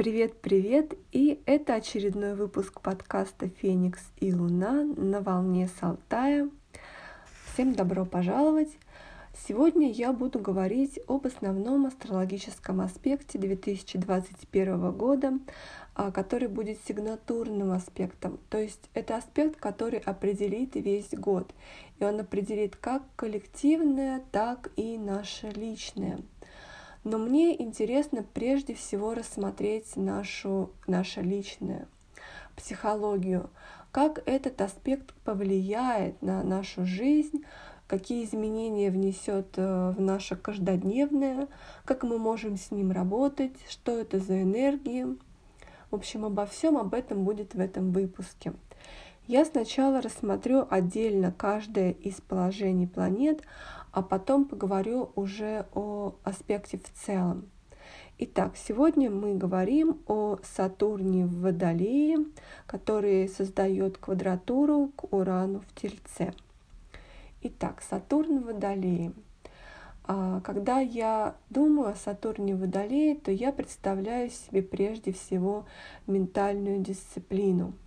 Привет-привет! И это очередной выпуск подкаста «Феникс и Луна» на волне Салтая. Всем добро пожаловать! Сегодня я буду говорить об основном астрологическом аспекте 2021 года, а, который будет сигнатурным аспектом. То есть это аспект, который определит весь год. И он определит как коллективное, так и наше личное. Но мне интересно прежде всего рассмотреть нашу, наше личное, психологию, как этот аспект повлияет на нашу жизнь, какие изменения внесет э, в наше каждодневное, как мы можем с ним работать, что это за энергии. В общем, обо всем об этом будет в этом выпуске. Я сначала рассмотрю отдельно каждое из положений планет, а потом поговорю уже о аспекте в целом. Итак, сегодня мы говорим о Сатурне в Водолее, который создает квадратуру к Урану в Тельце. Итак, Сатурн в Водолее. А, когда я думаю о Сатурне в Водолее, то я представляю себе прежде всего ментальную дисциплину –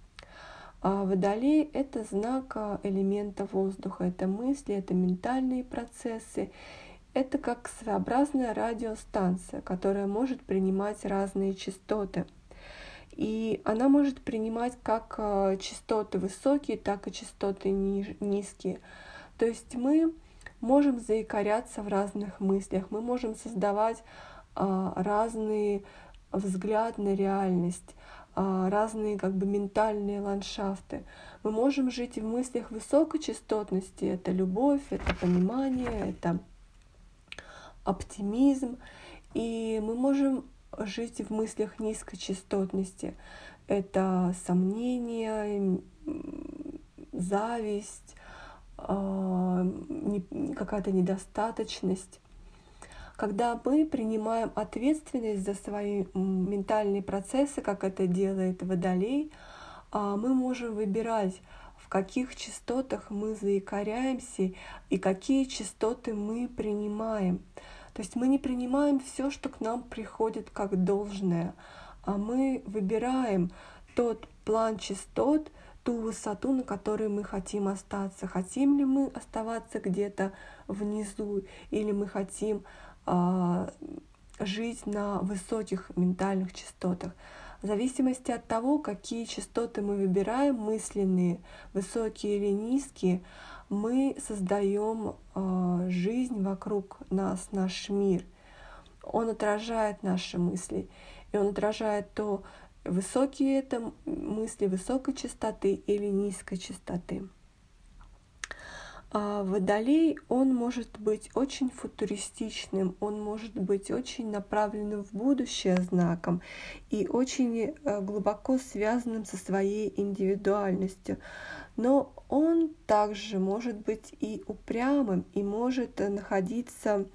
а водолей — это знак а, элемента воздуха, это мысли, это ментальные процессы, это как своеобразная радиостанция, которая может принимать разные частоты. И она может принимать как а, частоты высокие, так и частоты низкие. То есть мы можем заикаряться в разных мыслях, мы можем создавать разные взгляд на реальность. А, разные как бы ментальные ландшафты. Мы можем жить в мыслях высокой частотности. Это любовь, это понимание, это оптимизм. И мы можем жить в мыслях низкой частотности. Это сомнения, зависть, а, какая-то недостаточность. Когда мы принимаем ответственность за свои ментальные процессы, как это делает Водолей, а, мы можем выбирать, в каких частотах мы заикаряемся и какие частоты мы принимаем. То есть мы не принимаем все, что к нам приходит как должное, а мы выбираем тот план частот, ту высоту, на которой мы хотим остаться. Хотим ли мы оставаться где-то внизу, или мы хотим жить на высоких ментальных частотах. В зависимости от того, какие частоты мы выбираем, мысленные, высокие или низкие, мы создаем э, жизнь вокруг нас, наш мир. Он отражает наши мысли, и он отражает то, высокие это мысли высокой частоты или низкой частоты. А водолей, он может быть очень футуристичным, он может быть очень направленным в будущее знаком и очень э, глубоко связанным со своей индивидуальностью. Но он также может быть и упрямым, и может находиться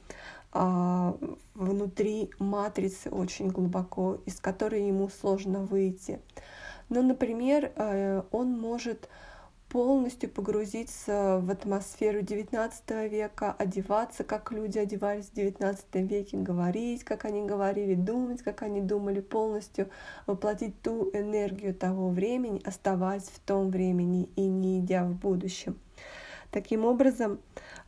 а, внутри матрицы очень глубоко, из которой ему сложно выйти. Но, например, э, он может полностью погрузиться в атмосферу XIX века, одеваться, как люди одевались в XIX веке, говорить, как они говорили, думать, как они думали, полностью воплотить ту энергию того времени, оставаясь в том времени и не идя в будущем. Таким образом,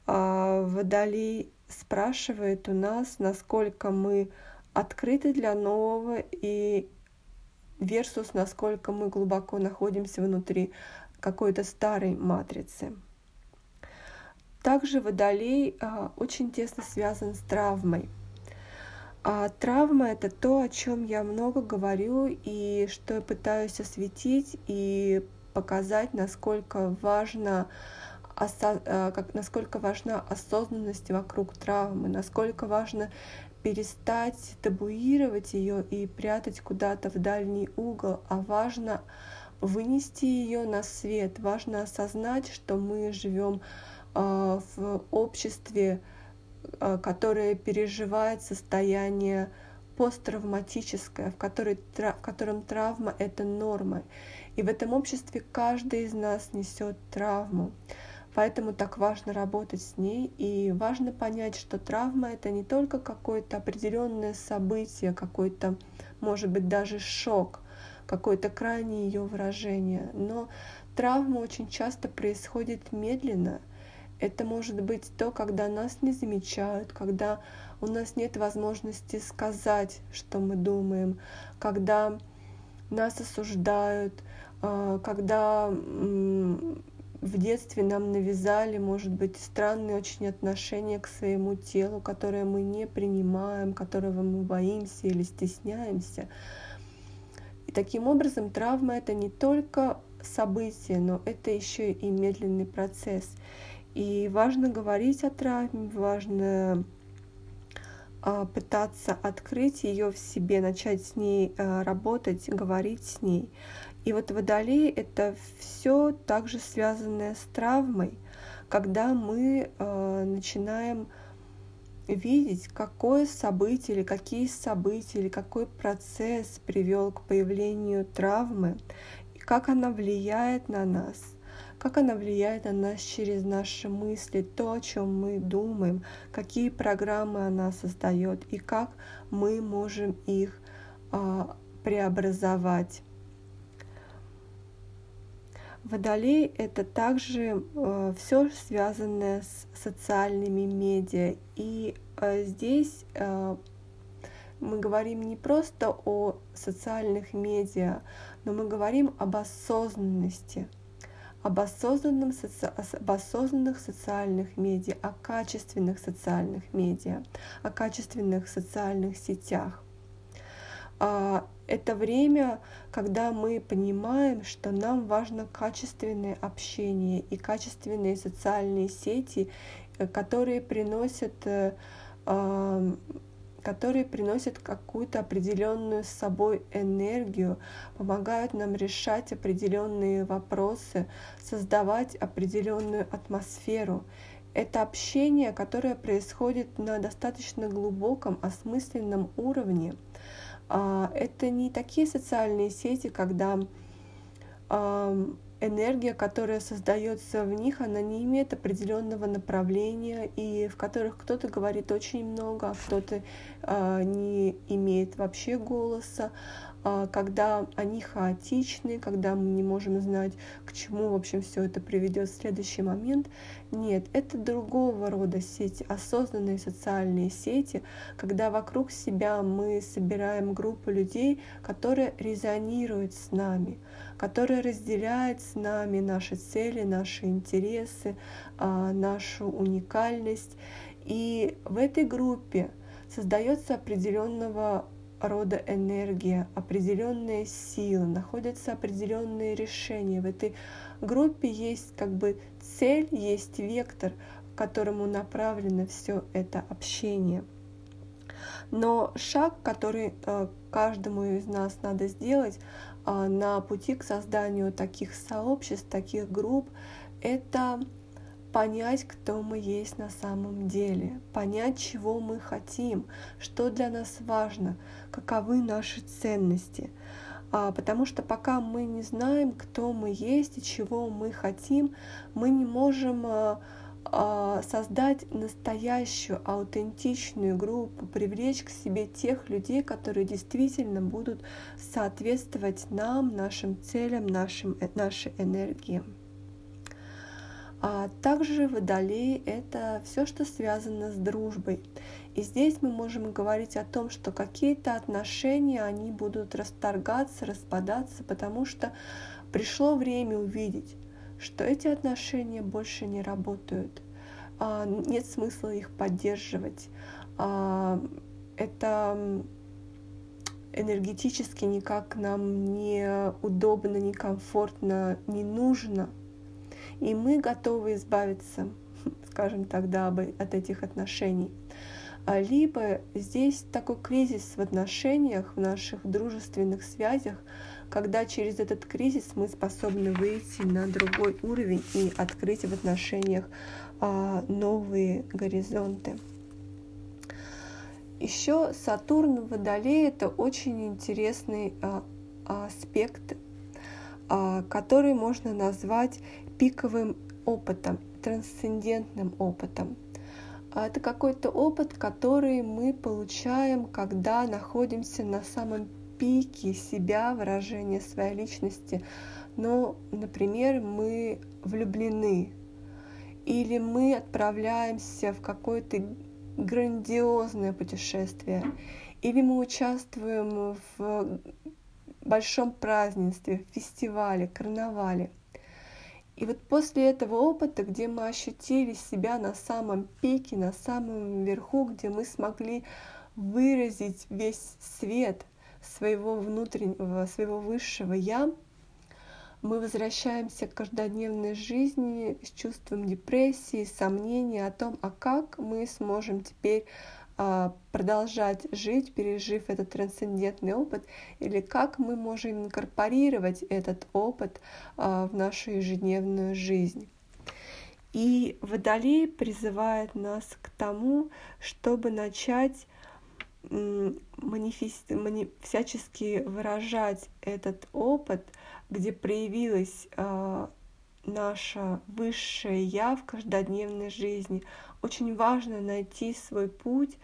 а, Водолей спрашивает у нас, насколько мы открыты для нового и versus насколько мы глубоко находимся внутри какой-то старой матрицы. Также водолей а, очень тесно связан с травмой. А травма это то, о чем я много говорю и что я пытаюсь осветить и показать, насколько важно а, как, насколько важна осознанность вокруг травмы, насколько важно перестать табуировать ее и прятать куда-то в дальний угол, а важно вынести ее на свет. Важно осознать, что мы живем а, в обществе, а, которое переживает состояние посттравматическое, в, которой, в котором травма — это норма. И в этом обществе каждый из нас несет травму. Поэтому так важно работать с ней и важно понять, что травма это не только какое-то определенное событие, какой-то может быть даже шок, какое-то крайнее ее выражение. Но травма очень часто происходит медленно. Это может быть то, когда нас не замечают, когда у нас нет возможности сказать, что мы думаем, когда нас осуждают, а, когда в детстве нам навязали, может быть, странные очень отношения к своему телу, которое мы не принимаем, которого мы боимся или стесняемся. И таким образом травма это не только событие, но это еще и медленный процесс. И важно говорить о травме, важно а, пытаться открыть ее в себе, начать с ней а, работать, говорить с ней. И вот водолей — это все также связанное с травмой, когда мы э, начинаем видеть, какое событие или какие события или какой процесс привел к появлению травмы, и как она влияет на нас, как она влияет на нас через наши мысли, то, о чем мы думаем, какие программы она создает и как мы можем их э, преобразовать. Водолей — это также э, все связанное с социальными медиа. И э, здесь э, мы говорим не просто о социальных медиа, но мы говорим об осознанности, об, осознанном, об осознанных социальных медиа, о качественных социальных медиа, о качественных социальных сетях. Это время, когда мы понимаем, что нам важно качественное общение и качественные социальные сети, э, которые приносят э, которые приносят какую-то определенную с собой энергию, помогают нам решать определенные вопросы, создавать определенную атмосферу. Это общение, которое происходит на достаточно глубоком, осмысленном уровне. А, это не такие социальные сети, когда энергия, которая создается в них, она не имеет определенного направления, и в которых кто-то говорит очень много, а кто-то э, не имеет вообще голоса, когда они хаотичны, когда мы не можем знать, к чему, в общем, все это приведет в следующий момент. Нет, это другого рода сети, осознанные социальные сети, когда вокруг себя мы собираем группу людей, которые резонируют с нами которая разделяет с нами наши цели, наши интересы, а, нашу уникальность. И в этой группе создается определенного рода энергия, определенные силы, находятся определенные решения. В этой группе есть как бы цель, есть вектор, к которому направлено все это общение. Но шаг, который э, каждому из нас надо сделать, а, на пути к созданию таких сообществ, таких групп, это понять, кто мы есть на самом деле, понять, чего мы хотим, что для нас важно, каковы наши ценности. А, потому что пока мы не знаем, кто мы есть и чего мы хотим, мы не можем а, а, создать настоящую, аутентичную группу, привлечь к себе тех людей, которые действительно будут соответствовать нам, нашим целям, нашим, э, нашей энергии. А также водолей — это все, что связано с дружбой. И здесь мы можем говорить о том, что какие-то отношения, они будут расторгаться, распадаться, потому что пришло время увидеть, что эти отношения больше не работают. А, нет смысла их поддерживать. А, это энергетически никак нам не удобно, не комфортно, не нужно. И мы готовы избавиться, скажем тогда, от этих отношений. А, либо здесь такой кризис в отношениях, в наших дружественных связях, когда через этот кризис мы способны выйти на другой уровень и открыть в отношениях а, новые горизонты. Еще Сатурн в Водолее это очень интересный а, аспект, который можно назвать пиковым опытом, трансцендентным опытом. Это какой-то опыт, который мы получаем, когда находимся на самом пике себя, выражение своей личности. Но, например, мы влюблены, или мы отправляемся в какое-то грандиозное путешествие, или мы участвуем в большом празднестве, фестивале, карнавале. И вот после этого опыта, где мы ощутили себя на самом пике, на самом верху, где мы смогли выразить весь свет своего внутреннего, своего высшего я, мы возвращаемся к каждодневной жизни с чувством депрессии, сомнений о том, а как мы сможем теперь продолжать жить, пережив этот трансцендентный опыт, или как мы можем инкорпорировать этот опыт а, в нашу ежедневную жизнь. И Водолей призывает нас к тому, чтобы начать манифест, мани, всячески выражать этот опыт, где проявилась э, наша высшее я в каждодневной жизни, очень важно найти свой путь,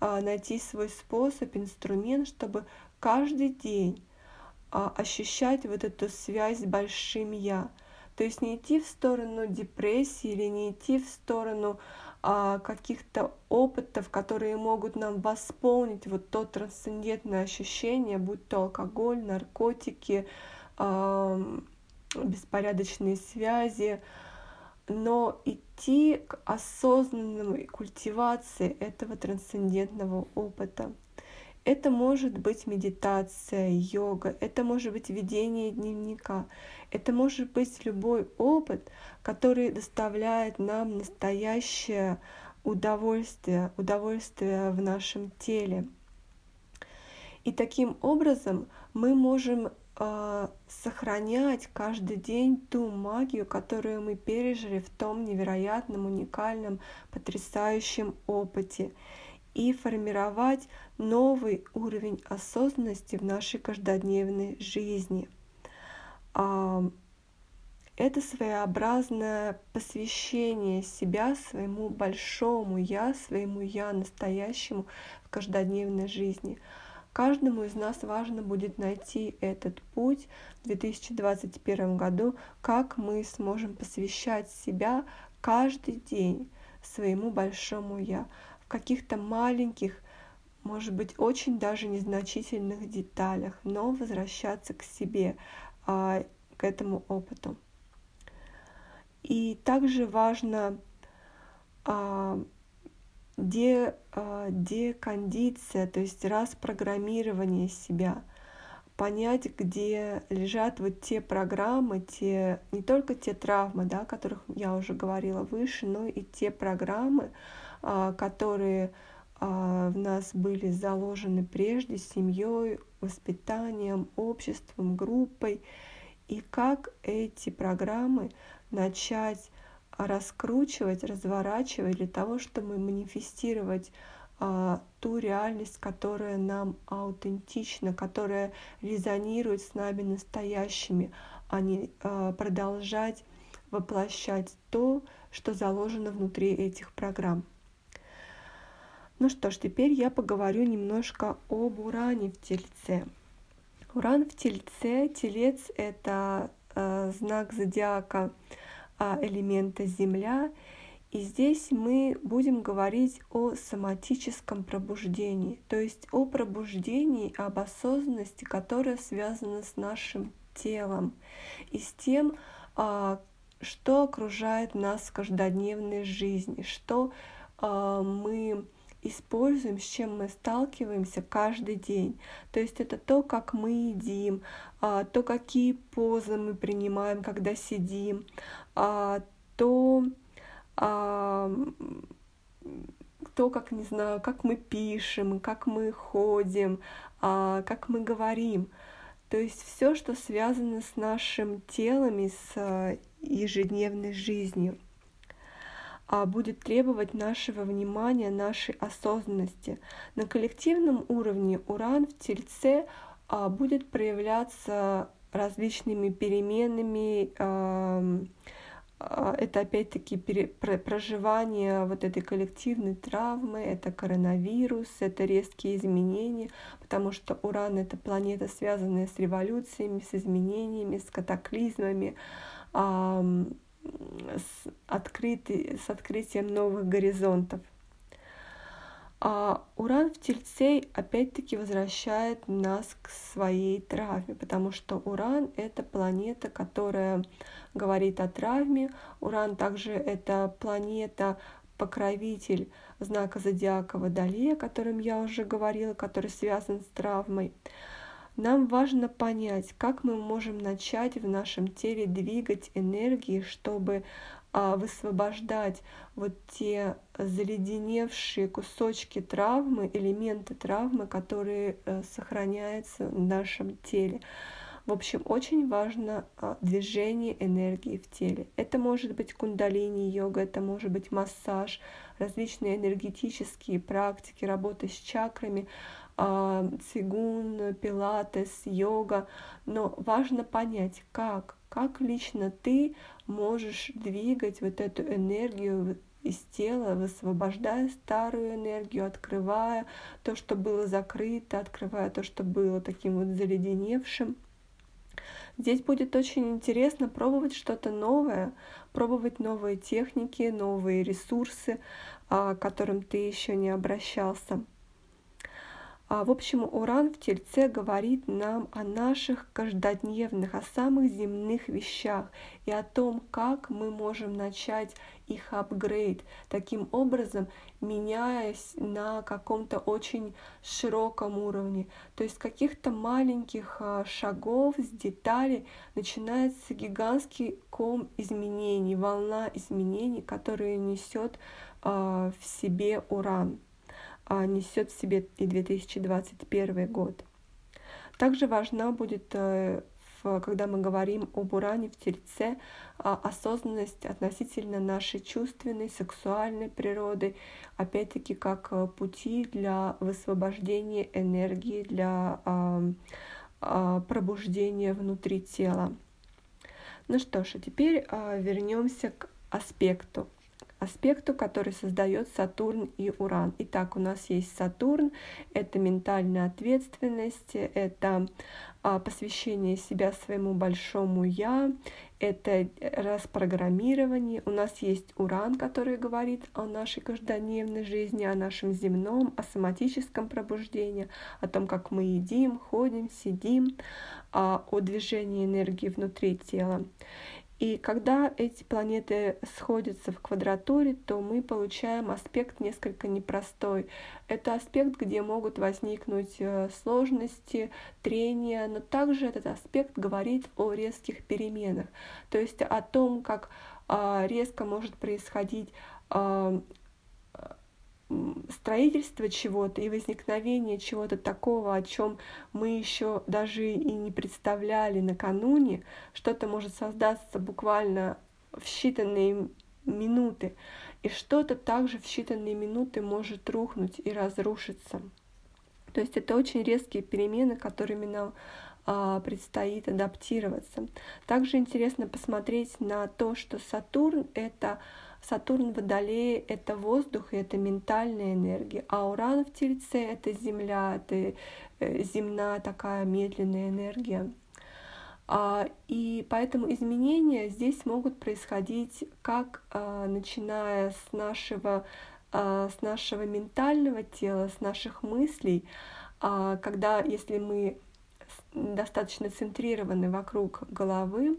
а, найти свой способ, инструмент, чтобы каждый день а, ощущать вот эту связь с большим я. То есть не идти в сторону депрессии или не идти в сторону а, каких-то опытов, которые могут нам восполнить вот то трансцендентное ощущение, будь то алкоголь, наркотики, беспорядочные связи, но идти к осознанной культивации этого трансцендентного опыта. Это может быть медитация, йога, это может быть ведение дневника, это может быть любой опыт, который доставляет нам настоящее удовольствие, удовольствие в нашем теле. И таким образом мы можем э, сохранять каждый день ту магию, которую мы пережили в том невероятном, уникальном, потрясающем опыте и формировать новый уровень осознанности в нашей каждодневной жизни. А, это своеобразное посвящение себя своему большому я, своему я настоящему в каждодневной жизни – Каждому из нас важно будет найти этот путь в 2021 году, как мы сможем посвящать себя каждый день своему большому я в каких-то маленьких, может быть, очень даже незначительных деталях, но возвращаться к себе, а, к этому опыту. И также важно а, де, а, декондиция, то есть распрограммирование себя, понять, где лежат вот те программы, те, не только те травмы, да, о которых я уже говорила выше, но и те программы, а, которые а, в нас были заложены прежде семьей, воспитанием, обществом, группой, и как эти программы начать раскручивать, разворачивать для того, чтобы манифестировать а, ту реальность, которая нам аутентична, которая резонирует с нами настоящими, а не а, продолжать воплощать то, что заложено внутри этих программ. Ну что ж, теперь я поговорю немножко об Уране в Тельце. Уран в Тельце, Телец — это э, знак зодиака, а, элемента Земля. И здесь мы будем говорить о соматическом пробуждении, то есть о пробуждении, об осознанности, которая связана с нашим телом и с тем, а, что окружает нас в каждодневной жизни, что а, мы используем, с чем мы сталкиваемся каждый день. То есть это то, как мы едим, то, какие позы мы принимаем, когда сидим, а, то, а, то, как, не знаю, как мы пишем, как мы ходим, а, как мы говорим. То есть все, что связано с нашим телом и с а, ежедневной жизнью а будет требовать нашего внимания, нашей осознанности. На коллективном уровне уран в Тельце а, будет проявляться различными переменами, а, это опять-таки проживание вот этой коллективной травмы, это коронавирус, это резкие изменения, потому что Уран — это планета, связанная с революциями, с изменениями, с катаклизмами, с, открытый, с открытием новых горизонтов. А Уран в Тельце опять-таки возвращает нас к своей травме, потому что Уран — это планета, которая говорит о травме. Уран также это планета, покровитель знака зодиака Водолея, о котором я уже говорила, который связан с травмой. Нам важно понять, как мы можем начать в нашем теле двигать энергии, чтобы а, высвобождать вот те заледеневшие кусочки травмы, элементы травмы, которые э, сохраняются в нашем теле. В общем, очень важно а, движение энергии в теле. Это может быть кундалини-йога, это может быть массаж, различные энергетические практики, работа с чакрами, цигун, пилатес, йога. Но важно понять, как, как лично ты можешь двигать вот эту энергию из тела, высвобождая старую энергию, открывая то, что было закрыто, открывая то, что было таким вот заледеневшим. Здесь будет очень интересно пробовать что-то новое, пробовать новые техники, новые ресурсы, а, к которым ты еще не обращался. А, в общем, Уран в Тельце говорит нам о наших каждодневных, о самых земных вещах и о том, как мы можем начать их апгрейд, таким образом меняясь на каком-то очень широком уровне. То есть каких-то маленьких а, шагов с деталей начинается гигантский ком изменений, волна изменений, которая несет а, в себе Уран. А, несет в себе и 2021 год. Также важна будет, э, когда мы говорим об уране в Тельце, а, осознанность относительно нашей чувственной, сексуальной природы, опять-таки как э, пути для высвобождения энергии, для пробуждения внутри тела. Ну что ж, а теперь вернемся к аспекту аспекту, который создает Сатурн и Уран. Итак, у нас есть Сатурн, это ментальная ответственность, это а, посвящение себя своему большому я, это распрограммирование. У нас есть Уран, который говорит о нашей каждодневной жизни, о нашем земном, о соматическом пробуждении, о том, как мы едим, ходим, сидим, а, о движении энергии внутри тела. И когда эти планеты сходятся в квадратуре, то мы получаем аспект несколько непростой. Это аспект, где могут возникнуть э, сложности, трения, но также этот аспект говорит о резких переменах, то есть о том, как а, резко может происходить а, строительство чего-то и возникновение чего-то такого, о чем мы еще даже и не представляли накануне, что-то может создаться буквально в считанные минуты, и что-то также в считанные минуты может рухнуть и разрушиться. То есть это очень резкие перемены, которыми нам а, предстоит адаптироваться. Также интересно посмотреть на то, что Сатурн — это Сатурн в Водолее — это воздух, и это ментальная энергия, а Уран в Тельце — это Земля, это э, земная такая медленная энергия. А, и поэтому изменения здесь могут происходить как а, начиная с нашего, а, с нашего ментального тела, с наших мыслей, когда если мы достаточно центрированы вокруг головы,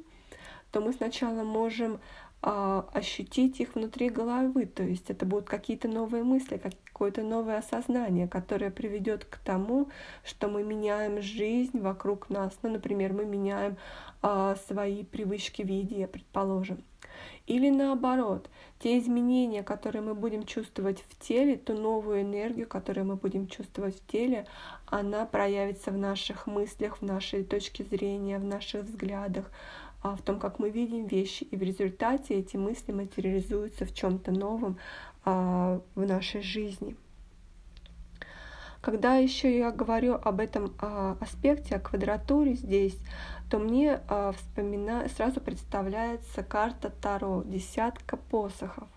то мы сначала можем ощутить их внутри головы. То есть это будут какие-то новые мысли, какое-то новое осознание, которое приведет к тому, что мы меняем жизнь вокруг нас. Ну, например, мы меняем а, свои привычки в еде, предположим. Или наоборот, те изменения, которые мы будем чувствовать в теле, ту новую энергию, которую мы будем чувствовать в теле, она проявится в наших мыслях, в нашей точке зрения, в наших взглядах, а в том, как мы видим вещи, и в результате эти мысли материализуются в чем-то новом а, в нашей жизни. Когда еще я говорю об этом а, аспекте, о квадратуре здесь, то мне а, вспомина... сразу представляется карта Таро, десятка посохов.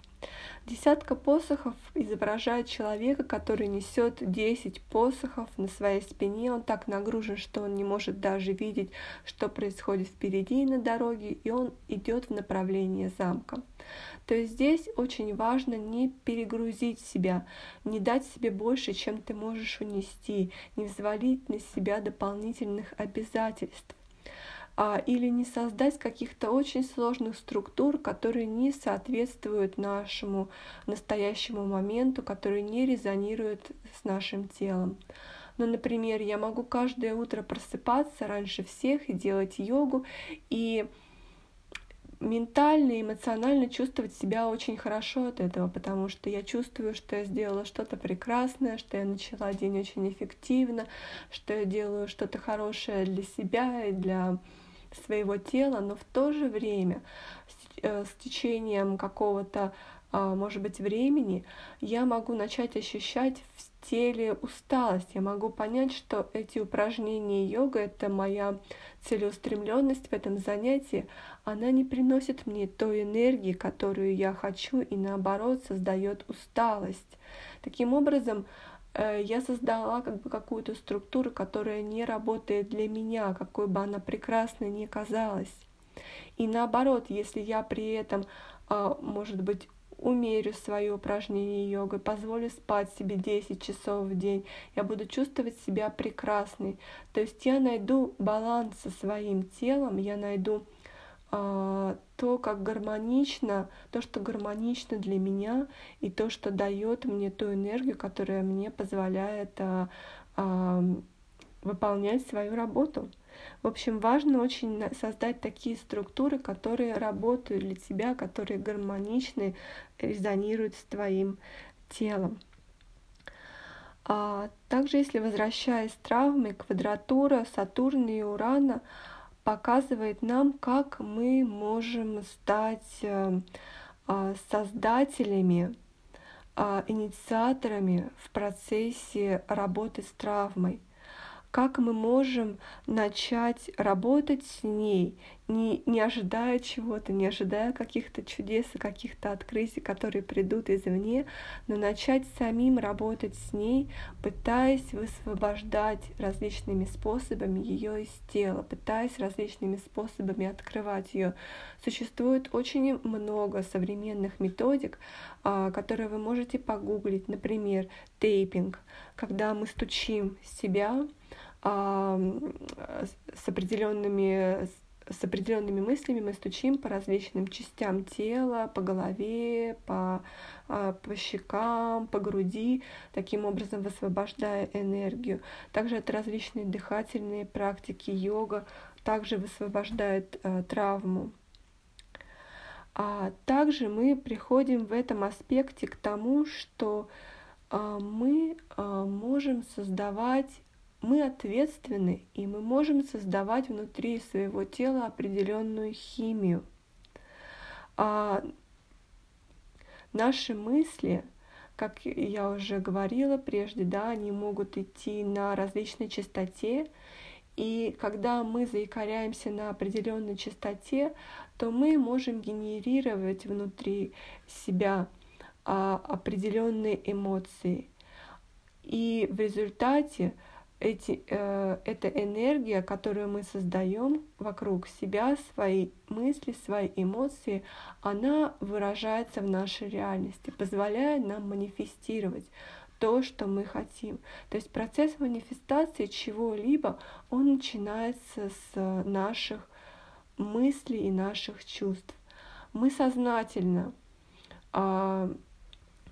Десятка посохов изображает человека, который несет 10 посохов на своей спине. Он так нагружен, что он не может даже видеть, что происходит впереди на дороге, и он идет в направлении замка. То есть здесь очень важно не перегрузить себя, не дать себе больше, чем ты можешь унести, не взвалить на себя дополнительных обязательств или не создать каких-то очень сложных структур, которые не соответствуют нашему настоящему моменту, которые не резонируют с нашим телом. Ну, например, я могу каждое утро просыпаться раньше всех и делать йогу, и ментально эмоционально чувствовать себя очень хорошо от этого, потому что я чувствую, что я сделала что-то прекрасное, что я начала день очень эффективно, что я делаю что-то хорошее для себя и для своего тела, но в то же время с э, течением какого-то, а, может быть, времени я могу начать ощущать в теле усталость. Я могу понять, что эти упражнения йога — это моя целеустремленность в этом занятии, она не приносит мне той энергии, которую я хочу, и наоборот создает усталость. Таким образом, я создала как бы какую-то структуру, которая не работает для меня, какой бы она прекрасной ни казалась. И наоборот, если я при этом, а, может быть, умерю свое упражнение йогой, позволю спать себе 10 часов в день, я буду чувствовать себя прекрасной. То есть я найду баланс со своим телом, я найду то, как гармонично, то, что гармонично для меня, и то, что дает мне ту энергию, которая мне позволяет а, а, выполнять свою работу. В общем, важно очень создать такие структуры, которые работают для тебя, которые гармоничны, резонируют с твоим телом. А также, если возвращаясь с травмой, квадратура Сатурна и Урана — показывает нам, как мы можем стать э, а, создателями, а, инициаторами в процессе работы с травмой. Как мы можем начать работать с ней, не, не ожидая чего-то, не ожидая каких-то чудес и каких-то открытий, которые придут извне, но начать самим работать с ней, пытаясь высвобождать различными способами ее из тела, пытаясь различными способами открывать ее. Существует очень много современных методик, а, которые вы можете погуглить, например, тейпинг, когда мы стучим себя с определенными с определенными мыслями мы стучим по различным частям тела, по голове, по, а, по щекам, по груди, таким образом высвобождая энергию. Также это различные дыхательные практики, йога также высвобождает а, травму. А также мы приходим в этом аспекте к тому, что а, мы можем создавать мы ответственны, и мы можем создавать внутри своего тела определенную химию. А наши мысли, как я уже говорила прежде, да, они могут идти на различной частоте, и когда мы заикаряемся на определенной частоте, то мы можем генерировать внутри себя а, определенные эмоции. И в результате эти, э, эта энергия, которую мы создаем вокруг себя, свои мысли, свои эмоции, она выражается в нашей реальности, позволяя нам манифестировать то, что мы хотим. То есть процесс манифестации чего-либо, он начинается с наших мыслей и наших чувств. Мы сознательно э,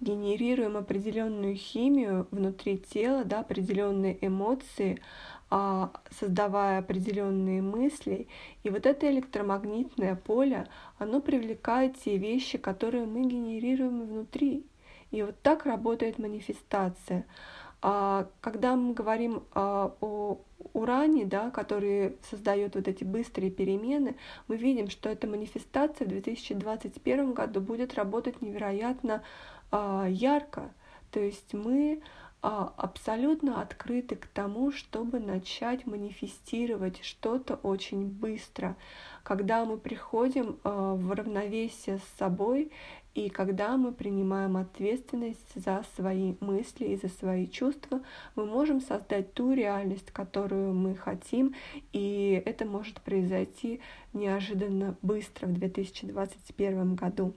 генерируем определенную химию внутри тела, да, определенные эмоции, а, создавая определенные мысли. И вот это электромагнитное поле, оно привлекает те вещи, которые мы генерируем внутри. И вот так работает манифестация. А когда мы говорим а, о уране, да, который создает вот эти быстрые перемены, мы видим, что эта манифестация в 2021 году будет работать невероятно ярко. То есть мы а, абсолютно открыты к тому, чтобы начать манифестировать что-то очень быстро. Когда мы приходим а, в равновесие с собой и когда мы принимаем ответственность за свои мысли и за свои чувства, мы можем создать ту реальность, которую мы хотим, и это может произойти неожиданно быстро в 2021 году.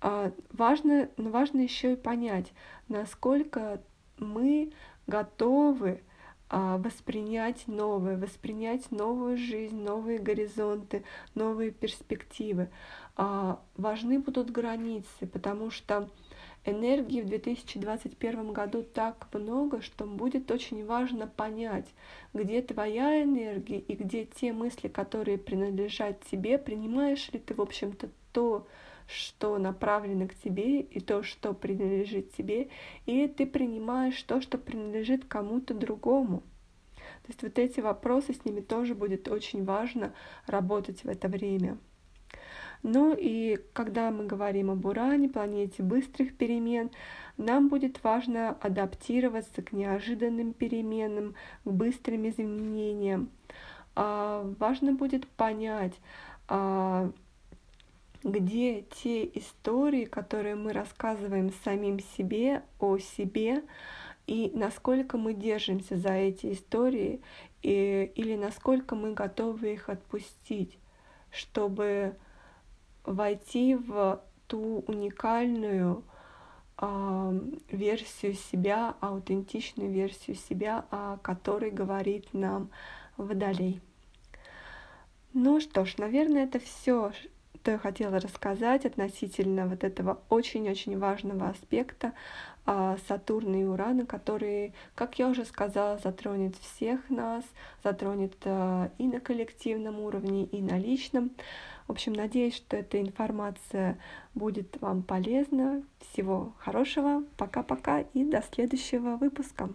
А, важно, но важно еще и понять, насколько мы готовы а, воспринять новое, воспринять новую жизнь, новые горизонты, новые перспективы. А, важны будут границы, потому что энергии в 2021 году так много, что будет очень важно понять, где твоя энергия и где те мысли, которые принадлежат тебе, принимаешь ли ты, в общем-то, то, что направлено к тебе, и то, что принадлежит тебе, или ты принимаешь то, что принадлежит кому-то другому. То есть вот эти вопросы, с ними тоже будет очень важно работать в это время. Ну и когда мы говорим об Уране, планете быстрых перемен, нам будет важно адаптироваться к неожиданным переменам, к быстрым изменениям. А, важно будет понять, а, где те истории, которые мы рассказываем самим себе о себе, и насколько мы держимся за эти истории, и, или насколько мы готовы их отпустить, чтобы войти в ту уникальную э, версию себя, аутентичную версию себя, о которой говорит нам Водолей. Ну что ж, наверное, это все, что я хотела рассказать относительно вот этого очень-очень важного аспекта а, Сатурна и Урана, который, как я уже сказала, затронет всех нас, затронет а, и на коллективном уровне, и на личном. В общем, надеюсь, что эта информация будет вам полезна. Всего хорошего, пока-пока и до следующего выпуска.